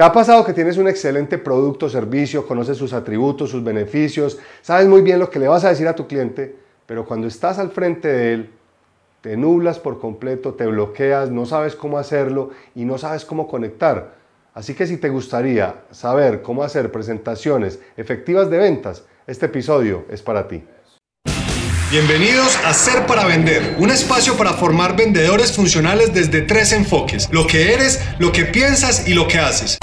¿Te ha pasado que tienes un excelente producto o servicio, conoces sus atributos, sus beneficios, sabes muy bien lo que le vas a decir a tu cliente, pero cuando estás al frente de él, te nublas por completo, te bloqueas, no sabes cómo hacerlo y no sabes cómo conectar? Así que si te gustaría saber cómo hacer presentaciones efectivas de ventas, este episodio es para ti. Bienvenidos a Ser para Vender, un espacio para formar vendedores funcionales desde tres enfoques, lo que eres, lo que piensas y lo que haces.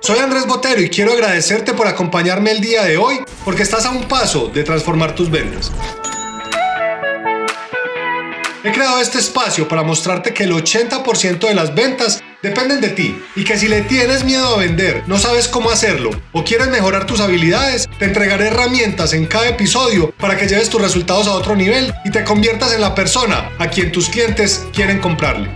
Soy Andrés Botero y quiero agradecerte por acompañarme el día de hoy porque estás a un paso de transformar tus ventas. He creado este espacio para mostrarte que el 80% de las ventas dependen de ti y que si le tienes miedo a vender, no sabes cómo hacerlo o quieres mejorar tus habilidades, te entregaré herramientas en cada episodio para que lleves tus resultados a otro nivel y te conviertas en la persona a quien tus clientes quieren comprarle.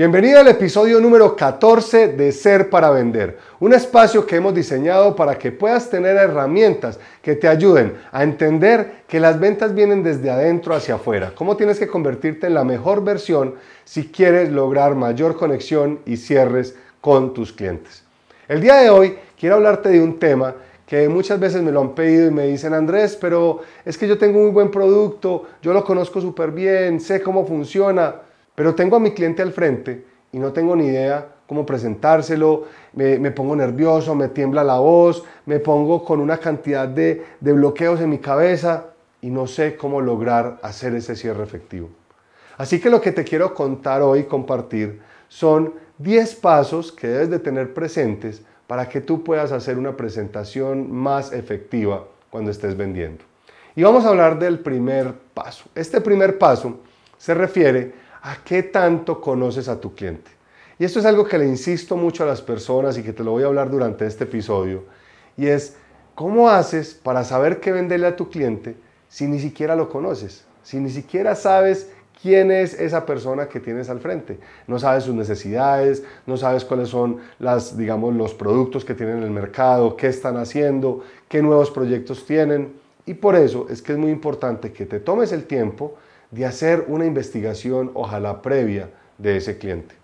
Bienvenido al episodio número 14 de Ser para Vender, un espacio que hemos diseñado para que puedas tener herramientas que te ayuden a entender que las ventas vienen desde adentro hacia afuera, cómo tienes que convertirte en la mejor versión si quieres lograr mayor conexión y cierres con tus clientes. El día de hoy quiero hablarte de un tema que muchas veces me lo han pedido y me dicen, Andrés, pero es que yo tengo un muy buen producto, yo lo conozco súper bien, sé cómo funciona, pero tengo a mi cliente al frente y no tengo ni idea cómo presentárselo, me, pongo nervioso, me tiembla la voz, me pongo con una cantidad de, de bloqueos en mi cabeza y no sé cómo lograr hacer ese cierre efectivo. Así que lo que te quiero contar hoy, compartir, son 10 pasos que debes de tener presentes para que tú puedas hacer una presentación más efectiva cuando estés vendiendo. Y vamos a hablar del primer paso. Este primer paso se refiere a qué tanto conoces a tu cliente. Y esto es algo que le insisto mucho a las personas y que te lo voy a hablar durante este episodio. Y es, ¿cómo haces para saber qué venderle a tu cliente si ni siquiera lo conoces? Si ni siquiera sabes quién es esa persona que tienes al frente. No sabes sus necesidades, no sabes cuáles son las, digamos, los productos que tienen en el mercado, qué están haciendo, qué nuevos proyectos tienen. Y por eso es que es muy importante que te tomes el tiempo de hacer una investigación, ojalá previa, de ese cliente.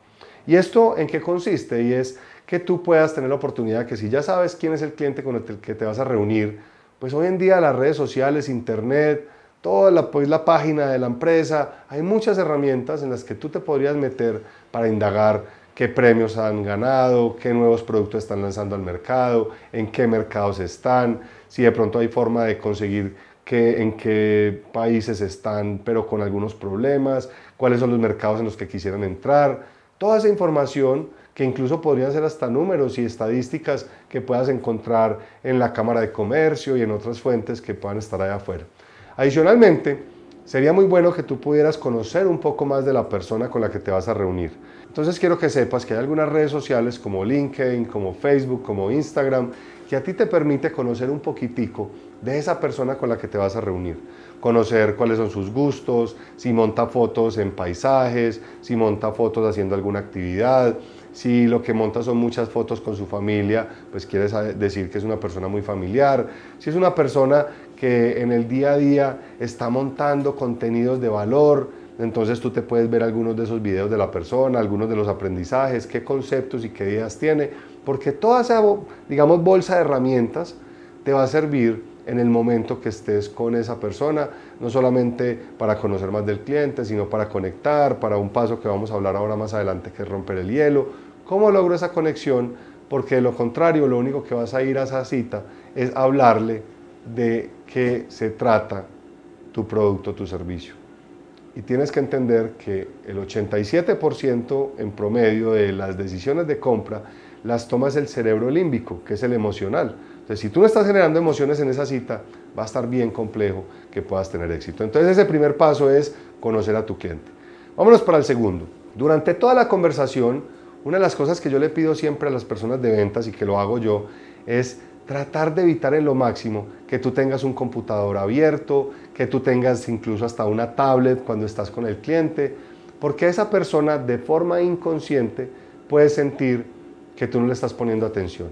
¿Y esto en qué consiste? Y es que tú puedas tener la oportunidad que si ya sabes quién es el cliente con el que te vas a reunir, pues hoy en día las redes sociales, internet, toda la, pues la página de la empresa, hay muchas herramientas en las que tú te podrías meter para indagar qué premios han ganado, qué nuevos productos están lanzando al mercado, en qué mercados están, si de pronto hay forma de conseguir en qué países están, pero con algunos problemas, cuáles son los mercados en los que quisieran entrar. Toda esa información que incluso podrían ser hasta números y estadísticas que puedas encontrar en la Cámara de Comercio y en otras fuentes que puedan estar allá afuera. Adicionalmente, sería muy bueno que tú pudieras conocer un poco más de la persona con la que te vas a reunir. Entonces quiero que sepas que hay algunas redes sociales como LinkedIn, como Facebook, como Instagram, que a ti te permite conocer un poquitico de esa persona con la que te vas a reunir. Conocer cuáles son sus gustos, si monta fotos en paisajes, si monta fotos haciendo alguna actividad, si lo que monta son muchas fotos con su familia, pues quiere decir que es una persona muy familiar. Si es una persona que en el día a día está montando contenidos de valor, entonces tú te puedes ver algunos de esos videos de la persona, algunos de los aprendizajes, qué conceptos y qué ideas tiene, porque toda esa, digamos, bolsa de herramientas te va a servir en el momento que estés con esa persona, no solamente para conocer más del cliente, sino para conectar, para un paso que vamos a hablar ahora más adelante, que es romper el hielo. ¿Cómo logro esa conexión? Porque de lo contrario, lo único que vas a ir a esa cita es hablarle de qué se trata tu producto, tu servicio. Y tienes que entender que el 87% en promedio de las decisiones de compra las tomas el cerebro límbico, que es el emocional. Entonces, si tú no estás generando emociones en esa cita, va a estar bien complejo que puedas tener éxito. Entonces, ese primer paso es conocer a tu cliente. Vámonos para el segundo. Durante toda la conversación, una de las cosas que yo le pido siempre a las personas de ventas y que lo hago yo es tratar de evitar en lo máximo que tú tengas un computador abierto, que tú tengas incluso hasta una tablet cuando estás con el cliente, porque esa persona de forma inconsciente puede sentir que tú no le estás poniendo atención.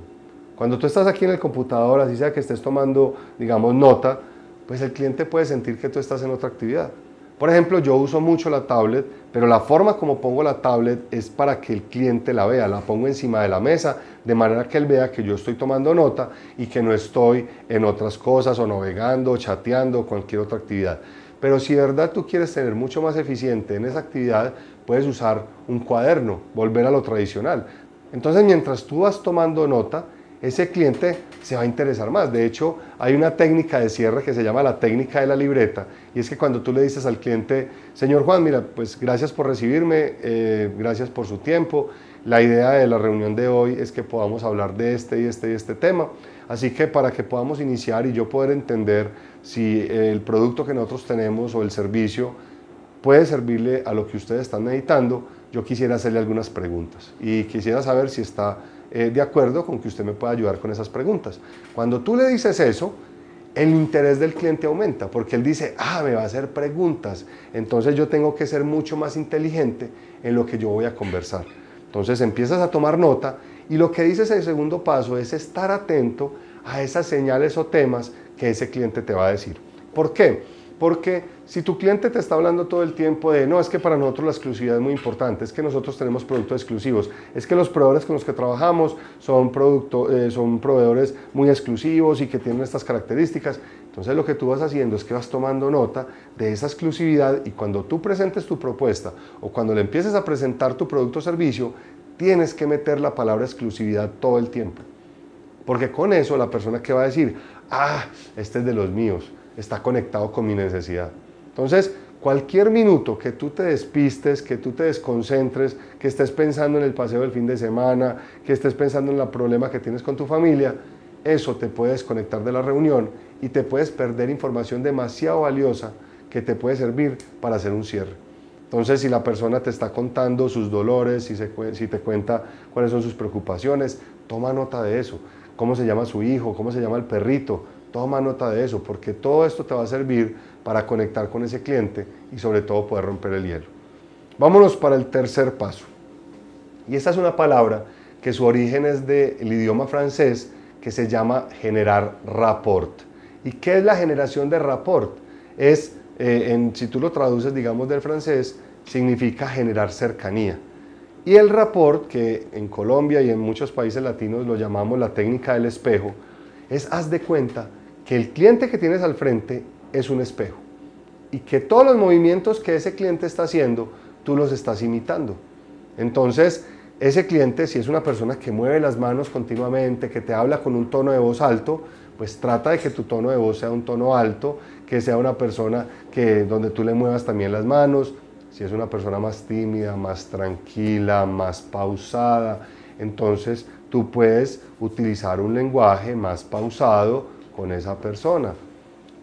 Cuando tú estás aquí en el computador, así sea que estés tomando, digamos, nota, pues el cliente puede sentir que tú estás en otra actividad. Por ejemplo, yo uso mucho la tablet, pero la forma como pongo la tablet es para que el cliente la vea. La pongo encima de la mesa de manera que él vea que yo estoy tomando nota y que no estoy en otras cosas o navegando, chateando o cualquier otra actividad. Pero si de verdad tú quieres tener mucho más eficiente en esa actividad, puedes usar un cuaderno, volver a lo tradicional. Entonces, mientras tú vas tomando nota, ese cliente se va a interesar más. De hecho, hay una técnica de cierre que se llama la técnica de la libreta, y es que cuando tú le dices al cliente, señor Juan, mira, pues gracias por recibirme, eh, gracias por su tiempo, la idea de la reunión de hoy es que podamos hablar de este y este y este tema, así que para que podamos iniciar y yo poder entender si el producto que nosotros tenemos o el servicio puede servirle a lo que ustedes están necesitando, yo quisiera hacerle algunas preguntas y quisiera saber si está eh, de acuerdo con que usted me pueda ayudar con esas preguntas. Cuando tú le dices eso, el interés del cliente aumenta, porque él dice, ah, me va a hacer preguntas, entonces yo tengo que ser mucho más inteligente en lo que yo voy a conversar. Entonces empiezas a tomar nota y lo que dices el segundo paso es estar atento a esas señales o temas que ese cliente te va a decir. ¿Por qué? Porque si tu cliente te está hablando todo el tiempo de, no, es que para nosotros la exclusividad es muy importante, es que nosotros tenemos productos exclusivos, es que los proveedores con los que trabajamos son, producto, eh, son proveedores muy exclusivos y que tienen estas características, entonces lo que tú vas haciendo es que vas tomando nota de esa exclusividad y cuando tú presentes tu propuesta o cuando le empieces a presentar tu producto o servicio, tienes que meter la palabra exclusividad todo el tiempo. Porque con eso la persona que va a decir, ah, este es de los míos, está conectado con mi necesidad. Entonces, cualquier minuto que tú te despistes, que tú te desconcentres, que estés pensando en el paseo del fin de semana, que estés pensando en el problema que tienes con tu familia, eso te puede desconectar de la reunión y te puedes perder información demasiado valiosa que te puede servir para hacer un cierre. Entonces, si la persona te está contando sus dolores, si, si te cuenta cuáles son sus preocupaciones, toma nota de eso. ¿Cómo se llama su hijo? ¿Cómo se llama el perrito? Toma nota de eso, porque todo esto te va a servir para conectar con ese cliente y sobre todo poder romper el hielo. Vámonos para el tercer paso. Y esta es una palabra que su origen es del idioma francés que se llama generar rapport. ¿Y qué es la generación de rapport? Es, eh, en, si tú lo traduces, digamos, del francés, significa generar cercanía. Y el rapport, que en Colombia y en muchos países latinos lo llamamos la técnica del espejo, es haz de cuenta que el cliente que tienes al frente es un espejo y que todos los movimientos que ese cliente está haciendo, tú los estás imitando. Entonces, ese cliente, si es una persona que mueve las manos continuamente, que te habla con un tono de voz alto, pues trata de que tu tono de voz sea un tono alto, que sea una persona que donde tú le muevas también las manos. Si es una persona más tímida, más tranquila, más pausada, entonces tú puedes utilizar un lenguaje más pausado con esa persona.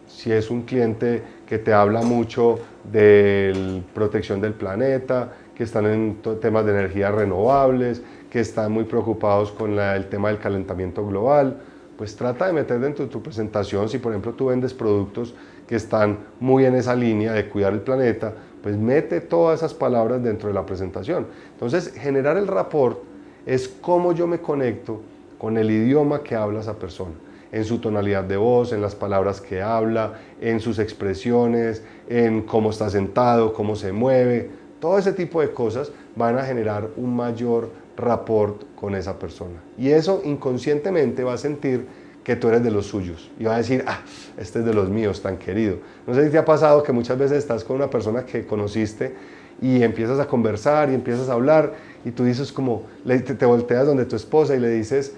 Si es un cliente que te habla mucho de protección del planeta, que están en temas de energías renovables, que están muy preocupados con el tema del calentamiento global, pues trata de meter dentro de tu presentación, si por ejemplo tú vendes productos que están muy en esa línea de cuidar el planeta, pues mete todas esas palabras dentro de la presentación. Entonces, generar el rapport es cómo yo me conecto con el idioma que habla esa persona en su tonalidad de voz, en las palabras que habla, en sus expresiones, en cómo está sentado, cómo se mueve. Todo ese tipo de cosas van a generar un mayor rapport con esa persona. Y eso inconscientemente va a sentir que tú eres de los suyos y va a decir, ah, este es de los míos, tan querido. No sé si te ha pasado que muchas veces estás con una persona que conociste y empiezas a conversar y empiezas a hablar y tú dices como, te, te volteas donde tu esposa y le dices,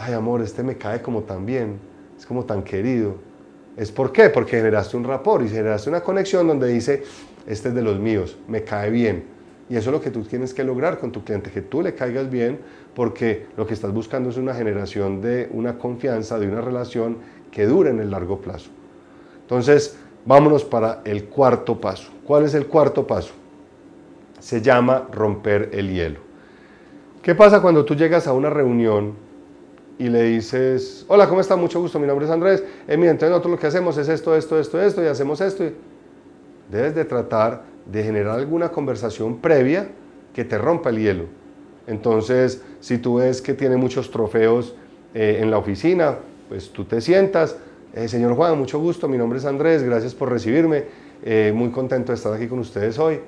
ay amor, este me cae como tan bien, es como tan querido. ¿Es por qué? Porque generaste un rapport y generaste una conexión donde dice, este es de los míos, me cae bien. Y eso es lo que tú tienes que lograr con tu cliente, que tú le caigas bien, porque lo que estás buscando es una generación de una confianza, de una relación que dure en el largo plazo. Entonces, vámonos para el cuarto paso. ¿Cuál es el cuarto paso? Se llama romper el hielo. ¿Qué pasa cuando tú llegas a una reunión y le dices, hola, ¿cómo está? Mucho gusto, mi nombre es Andrés. Eh, mira, entonces nosotros lo que hacemos es esto, esto, esto, esto, y hacemos esto. Debes de tratar de generar alguna conversación previa que te rompa el hielo. Entonces, si tú ves que tiene muchos trofeos eh, en la oficina, pues tú te sientas, eh, señor Juan, mucho gusto, mi nombre es Andrés, gracias por recibirme. Eh, muy contento de estar aquí con ustedes hoy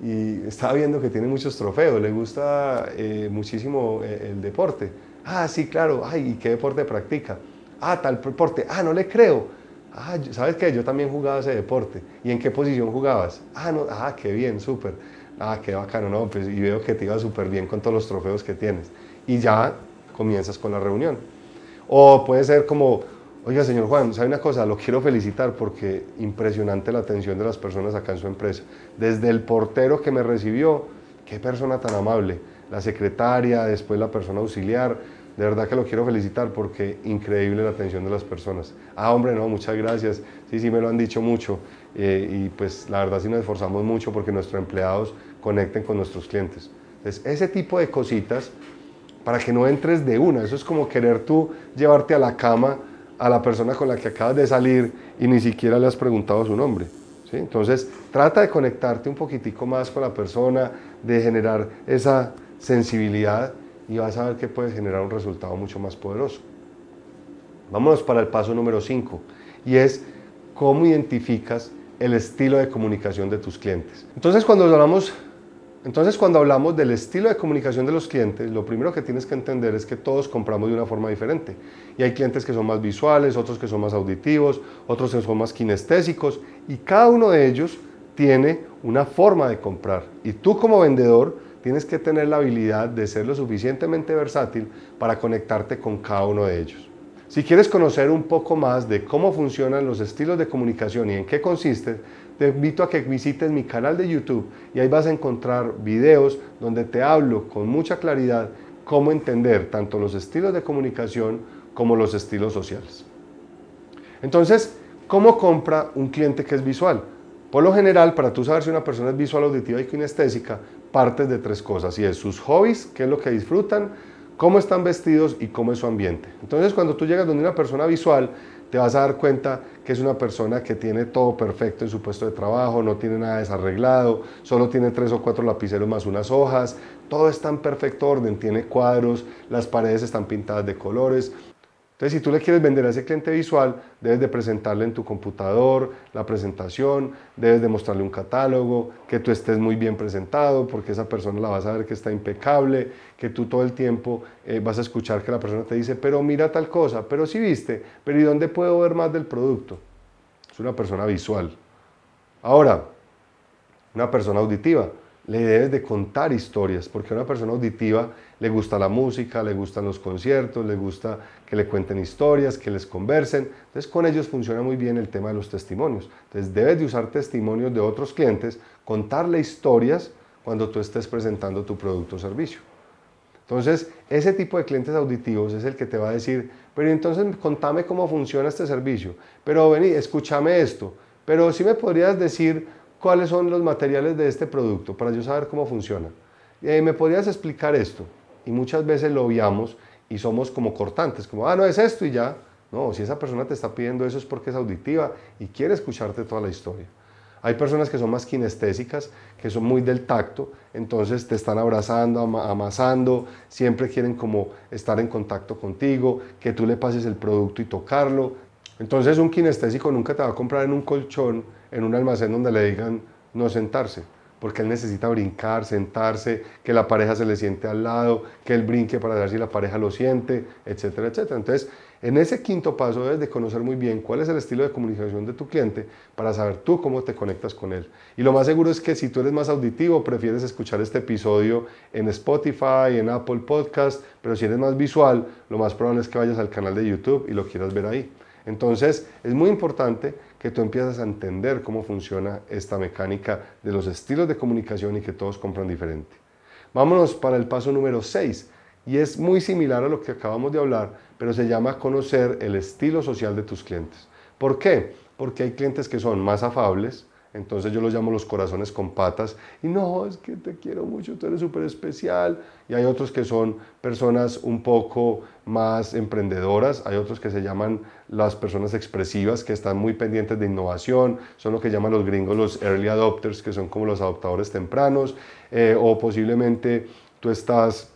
y estaba viendo que tiene muchos trofeos, le gusta muchísimo el deporte. Ah, sí, claro, ay, ¿y qué deporte practica? Ah, tal deporte, ah, no le creo. Ah, ¿sabes qué? Yo también jugaba ese deporte. ¿Y en qué posición jugabas? Ah, no, ah, qué bien, súper. Ah, qué bacano, no, pues y veo que te iba súper bien con todos los trofeos que tienes. Y ya comienzas con la reunión. O puede ser como, oiga, señor Juan, ¿sabe una cosa? Lo quiero felicitar porque impresionante la atención de las personas acá en su empresa. Desde el portero que me recibió, qué persona tan amable. La secretaria, después la persona auxiliar. De verdad que lo quiero felicitar porque increíble la atención de las personas. Ah, hombre, no, muchas gracias. Sí, sí, me lo han dicho mucho. Eh, y pues la verdad sí nos esforzamos mucho porque nuestros empleados conecten con nuestros clientes. Entonces, ese tipo de cositas para que no entres de una. Eso es como querer tú llevarte a la cama a la persona con la que acabas de salir y ni siquiera le has preguntado su nombre. ¿sí? Entonces, trata de conectarte un poquitico más con la persona, de generar esa sensibilidad y vas a ver que puedes generar un resultado mucho más poderoso. Vámonos para el paso número 5 y es cómo identificas el estilo de comunicación de tus clientes. Entonces, cuando hablamos entonces, cuando hablamos del estilo de comunicación de los clientes, lo primero que tienes que entender es que todos compramos de una forma diferente. Y hay clientes que son más visuales, otros que son más auditivos, otros que son más kinestésicos, y cada uno de ellos tiene una forma de comprar. Y tú como vendedor tienes que tener la habilidad de ser lo suficientemente versátil para conectarte con cada uno de ellos. Si quieres conocer un poco más de cómo funcionan los estilos de comunicación y en qué consisten, te invito a que visites mi canal de YouTube y ahí vas a encontrar videos donde te hablo con mucha claridad cómo entender tanto los estilos de comunicación como los estilos sociales. Entonces, ¿cómo compra un cliente que es visual? Por lo general, para tú saber si una persona es visual, auditiva y kinestésica, partes de tres cosas, y es sus hobbies, qué es lo que disfrutan, cómo están vestidos y cómo es su ambiente. Entonces, cuando tú llegas donde una persona visual, te vas a dar cuenta que es una persona que tiene todo perfecto en su puesto de trabajo, no tiene nada desarreglado, solo tiene tres o cuatro lapiceros más unas hojas, todo está en perfecto orden, tiene cuadros, las paredes están pintadas de colores, entonces, si tú le quieres vender a ese cliente visual, debes de presentarle en tu computador la presentación, debes de mostrarle un catálogo, que tú estés muy bien presentado, porque esa persona la vas a ver que está impecable, que tú todo el tiempo eh, vas a escuchar que la persona te dice, pero mira tal cosa, pero si viste, pero ¿y dónde puedo ver más del producto? Es una persona visual. Ahora, una persona auditiva le debes de contar historias, porque una persona auditiva le gusta la música, le gustan los conciertos, le gusta que le cuenten historias, que les conversen. Entonces con ellos funciona muy bien el tema de los testimonios. Entonces debes de usar testimonios de otros clientes, contarle historias cuando tú estés presentando tu producto o servicio. Entonces, ese tipo de clientes auditivos es el que te va a decir, pero entonces contame cómo funciona este servicio, pero vení, escúchame esto, pero si me podrías decir cuáles son los materiales de este producto para yo saber cómo funciona. Eh, ¿Me podrías explicar esto? Y muchas veces lo obviamos y somos como cortantes, como, ah, no es esto y ya. No, si esa persona te está pidiendo eso es porque es auditiva y quiere escucharte toda la historia. Hay personas que son más kinestésicas, que son muy del tacto, entonces te están abrazando, amasando, siempre quieren como estar en contacto contigo, que tú le pases el producto y tocarlo. Entonces un kinestésico nunca te va a comprar en un colchón en un almacén donde le digan no sentarse, porque él necesita brincar, sentarse, que la pareja se le siente al lado, que él brinque para ver si la pareja lo siente, etcétera, etcétera. Entonces, en ese quinto paso debes de conocer muy bien cuál es el estilo de comunicación de tu cliente para saber tú cómo te conectas con él. Y lo más seguro es que si tú eres más auditivo, prefieres escuchar este episodio en Spotify, en Apple Podcast, pero si eres más visual, lo más probable es que vayas al canal de YouTube y lo quieras ver ahí. Entonces, es muy importante que tú empieces a entender cómo funciona esta mecánica de los estilos de comunicación y que todos compran diferente. Vámonos para el paso número 6 y es muy similar a lo que acabamos de hablar, pero se llama conocer el estilo social de tus clientes. ¿Por qué? Porque hay clientes que son más afables, entonces yo los llamo los corazones con patas. Y no, es que te quiero mucho, tú eres súper especial. Y hay otros que son personas un poco más emprendedoras. Hay otros que se llaman las personas expresivas, que están muy pendientes de innovación. Son lo que llaman los gringos los early adopters, que son como los adoptadores tempranos. Eh, o posiblemente tú estás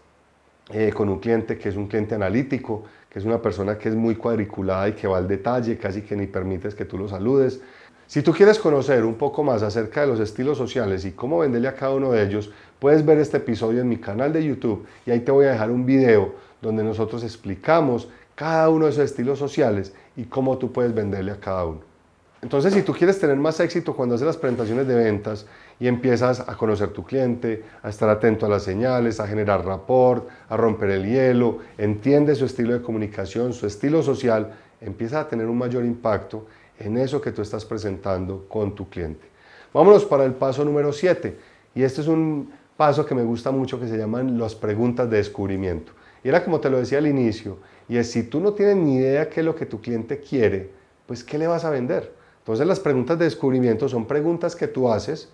eh, con un cliente que es un cliente analítico, que es una persona que es muy cuadriculada y que va al detalle, casi que ni permites que tú lo saludes. Si tú quieres conocer un poco más acerca de los estilos sociales y cómo venderle a cada uno de ellos, puedes ver este episodio en mi canal de YouTube y ahí te voy a dejar un video donde nosotros explicamos cada uno de esos estilos sociales y cómo tú puedes venderle a cada uno. Entonces, si tú quieres tener más éxito cuando haces las presentaciones de ventas y empiezas a conocer tu cliente, a estar atento a las señales, a generar rapport, a romper el hielo, entiende su estilo de comunicación, su estilo social, empieza a tener un mayor impacto en eso que tú estás presentando con tu cliente. Vámonos para el paso número 7. Y este es un paso que me gusta mucho que se llaman las preguntas de descubrimiento. Y era como te lo decía al inicio, y es si tú no tienes ni idea qué es lo que tu cliente quiere, pues ¿qué le vas a vender? Entonces las preguntas de descubrimiento son preguntas que tú haces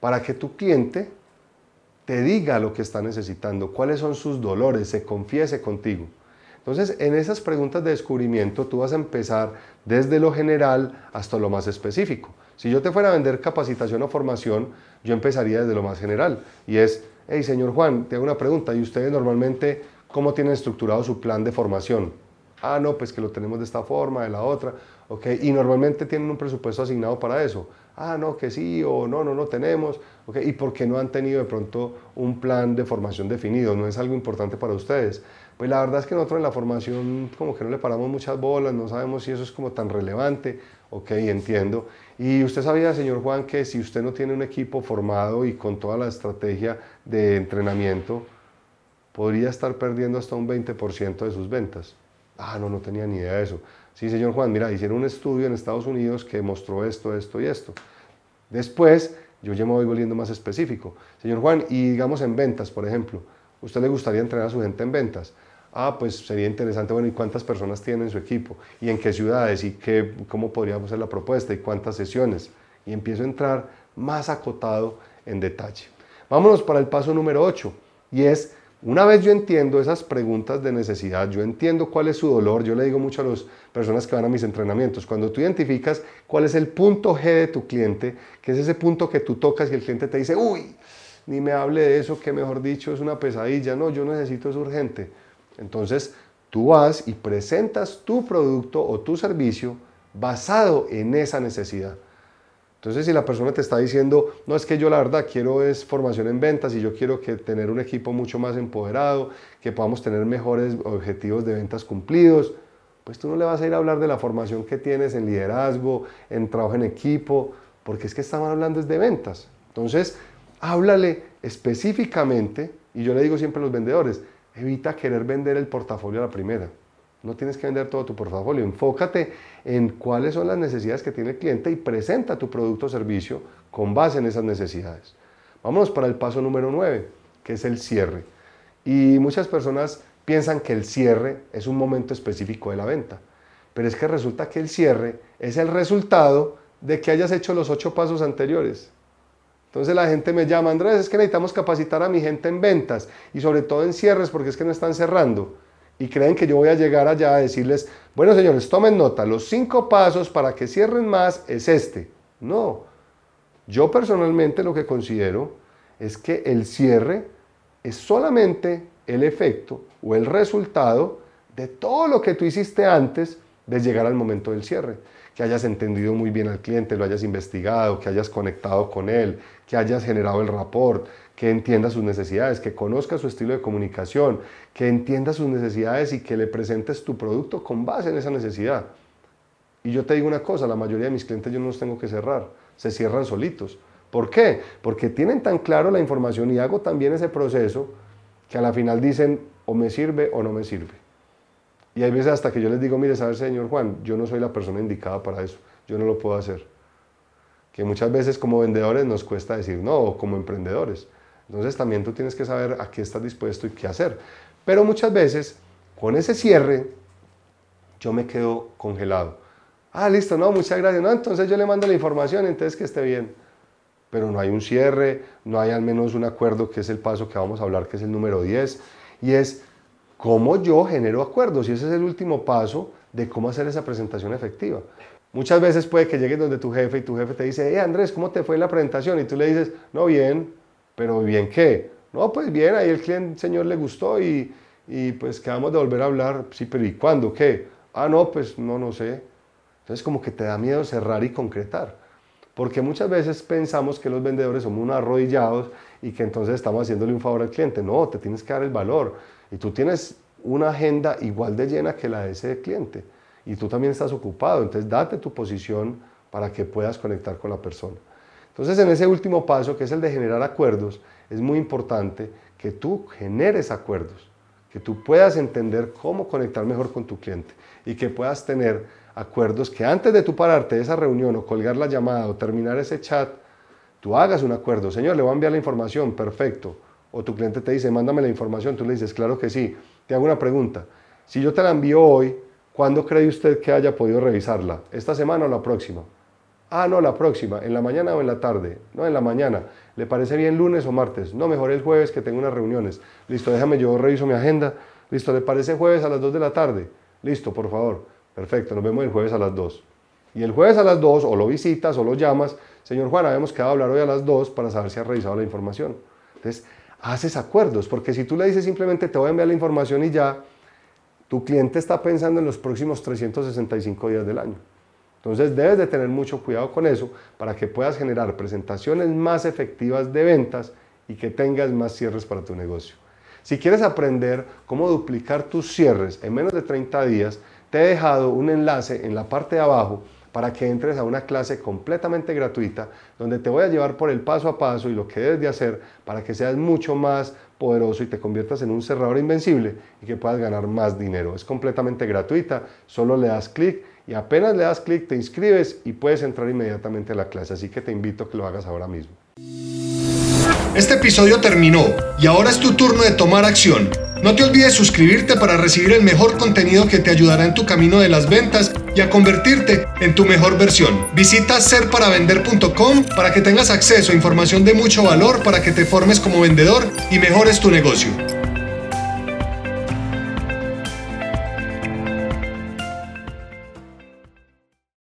para que tu cliente te diga lo que está necesitando, cuáles son sus dolores, se confiese contigo. Entonces, en esas preguntas de descubrimiento tú vas a empezar desde lo general hasta lo más específico. Si yo te fuera a vender capacitación o formación, yo empezaría desde lo más general. Y es, hey, señor Juan, te hago una pregunta. ¿Y ustedes normalmente cómo tienen estructurado su plan de formación? Ah, no, pues que lo tenemos de esta forma, de la otra. Ok, y normalmente tienen un presupuesto asignado para eso. Ah, no, que sí, o no, no, no tenemos. Ok, ¿y por qué no han tenido de pronto un plan de formación definido? ¿No es algo importante para ustedes? Pues la verdad es que nosotros en la formación como que no le paramos muchas bolas, no sabemos si eso es como tan relevante. Ok, entiendo. Y usted sabía, señor Juan, que si usted no tiene un equipo formado y con toda la estrategia de entrenamiento, podría estar perdiendo hasta un 20% de sus ventas. Ah, no, no tenía ni idea de eso. Sí, señor Juan, mira, hicieron un estudio en Estados Unidos que mostró esto, esto y esto. Después, yo ya me voy volviendo más específico. Señor Juan, y digamos en ventas, por ejemplo, ¿usted le gustaría entrenar a su gente en ventas? ah, pues sería interesante, bueno, ¿y cuántas personas tiene en su equipo? ¿Y en qué ciudades? ¿Y qué, cómo podríamos hacer la propuesta? ¿Y cuántas sesiones? Y empiezo a entrar más acotado en detalle. Vámonos para el paso número 8, y es, una vez yo entiendo esas preguntas de necesidad, yo entiendo cuál es su dolor, yo le digo mucho a las personas que van a mis entrenamientos, cuando tú identificas cuál es el punto G de tu cliente, que es ese punto que tú tocas y el cliente te dice, uy, ni me hable de eso, que mejor dicho es una pesadilla, no, yo necesito eso urgente entonces, tú vas y presentas tu producto o tu servicio basado en esa necesidad. Entonces, si la persona te está diciendo, no es que yo la verdad quiero es formación en ventas y yo quiero que tener un equipo mucho más empoderado, que podamos tener mejores objetivos de ventas cumplidos, pues tú no le vas a ir a hablar de la formación que tienes en liderazgo, en trabajo en equipo, porque es que estamos hablando de ventas. Entonces, háblale específicamente, y yo le digo siempre a los vendedores, Evita querer vender el portafolio a la primera. No tienes que vender todo tu portafolio. Enfócate en cuáles son las necesidades que tiene el cliente y presenta tu producto o servicio con base en esas necesidades. Vámonos para el paso número 9, que es el cierre. Y muchas personas piensan que el cierre es un momento específico de la venta. Pero es que resulta que el cierre es el resultado de que hayas hecho los ocho pasos anteriores. Entonces la gente me llama, Andrés, es que necesitamos capacitar a mi gente en ventas y sobre todo en cierres porque es que no están cerrando. Y creen que yo voy a llegar allá a decirles, bueno señores, tomen nota, los cinco pasos para que cierren más es este. No, yo personalmente lo que considero es que el cierre es solamente el efecto o el resultado de todo lo que tú hiciste antes de llegar al momento del cierre que hayas entendido muy bien al cliente, lo hayas investigado, que hayas conectado con él, que hayas generado el rapport, que entienda sus necesidades, que conozca su estilo de comunicación, que entienda sus necesidades y que le presentes tu producto con base en esa necesidad. Y yo te digo una cosa, la mayoría de mis clientes yo no los tengo que cerrar, se cierran solitos. ¿Por qué? Porque tienen tan claro la información y hago también ese proceso que a la final dicen o me sirve o no me sirve. Y hay veces hasta que yo les digo, mire, saber, señor Juan, yo no soy la persona indicada para eso, yo no lo puedo hacer. Que muchas veces como vendedores nos cuesta decir no, o como emprendedores. Entonces también tú tienes que saber a qué estás dispuesto y qué hacer. Pero muchas veces, con ese cierre, yo me quedo congelado. Ah, listo, no, muchas gracias. No, entonces yo le mando la información, entonces que esté bien. Pero no hay un cierre, no hay al menos un acuerdo, que es el paso que vamos a hablar, que es el número 10. Y es cómo yo genero acuerdos y ese es el último paso de cómo hacer esa presentación efectiva. Muchas veces puede que llegues donde tu jefe y tu jefe te dice, eh Andrés, ¿cómo te fue la presentación? Y tú le dices, no, bien, pero ¿bien qué? No, pues bien, ahí el cliente, señor le gustó y, y pues quedamos de volver a hablar. Sí, pero ¿y cuándo? ¿Qué? Ah, no, pues no, no sé. Entonces como que te da miedo cerrar y concretar. Porque muchas veces pensamos que los vendedores somos unos arrodillados y que entonces estamos haciéndole un favor al cliente. No, te tienes que dar el valor. Y tú tienes una agenda igual de llena que la de ese cliente. Y tú también estás ocupado. Entonces date tu posición para que puedas conectar con la persona. Entonces en ese último paso, que es el de generar acuerdos, es muy importante que tú generes acuerdos, que tú puedas entender cómo conectar mejor con tu cliente y que puedas tener acuerdos que antes de tu pararte de esa reunión o colgar la llamada o terminar ese chat, tú hagas un acuerdo. Señor, le voy a enviar la información, perfecto. O tu cliente te dice, mándame la información, tú le dices, claro que sí. Te hago una pregunta. Si yo te la envío hoy, ¿cuándo cree usted que haya podido revisarla? ¿Esta semana o la próxima? Ah, no, la próxima, en la mañana o en la tarde. No, en la mañana. ¿Le parece bien lunes o martes? No, mejor el jueves que tengo unas reuniones. Listo, déjame, yo reviso mi agenda. Listo, ¿le parece jueves a las 2 de la tarde? Listo, por favor. Perfecto, nos vemos el jueves a las 2. Y el jueves a las 2 o lo visitas o lo llamas, señor Juan, habíamos quedado a hablar hoy a las 2 para saber si ha revisado la información. Entonces, haces acuerdos, porque si tú le dices simplemente te voy a enviar la información y ya, tu cliente está pensando en los próximos 365 días del año. Entonces debes de tener mucho cuidado con eso para que puedas generar presentaciones más efectivas de ventas y que tengas más cierres para tu negocio. Si quieres aprender cómo duplicar tus cierres en menos de 30 días, te he dejado un enlace en la parte de abajo para que entres a una clase completamente gratuita donde te voy a llevar por el paso a paso y lo que debes de hacer para que seas mucho más poderoso y te conviertas en un cerrador invencible y que puedas ganar más dinero. Es completamente gratuita, solo le das clic y apenas le das clic te inscribes y puedes entrar inmediatamente a la clase, así que te invito a que lo hagas ahora mismo. Este episodio terminó y ahora es tu turno de tomar acción. No te olvides suscribirte para recibir el mejor contenido que te ayudará en tu camino de las ventas y a convertirte en tu mejor versión. Visita serparavender.com para que tengas acceso a información de mucho valor para que te formes como vendedor y mejores tu negocio.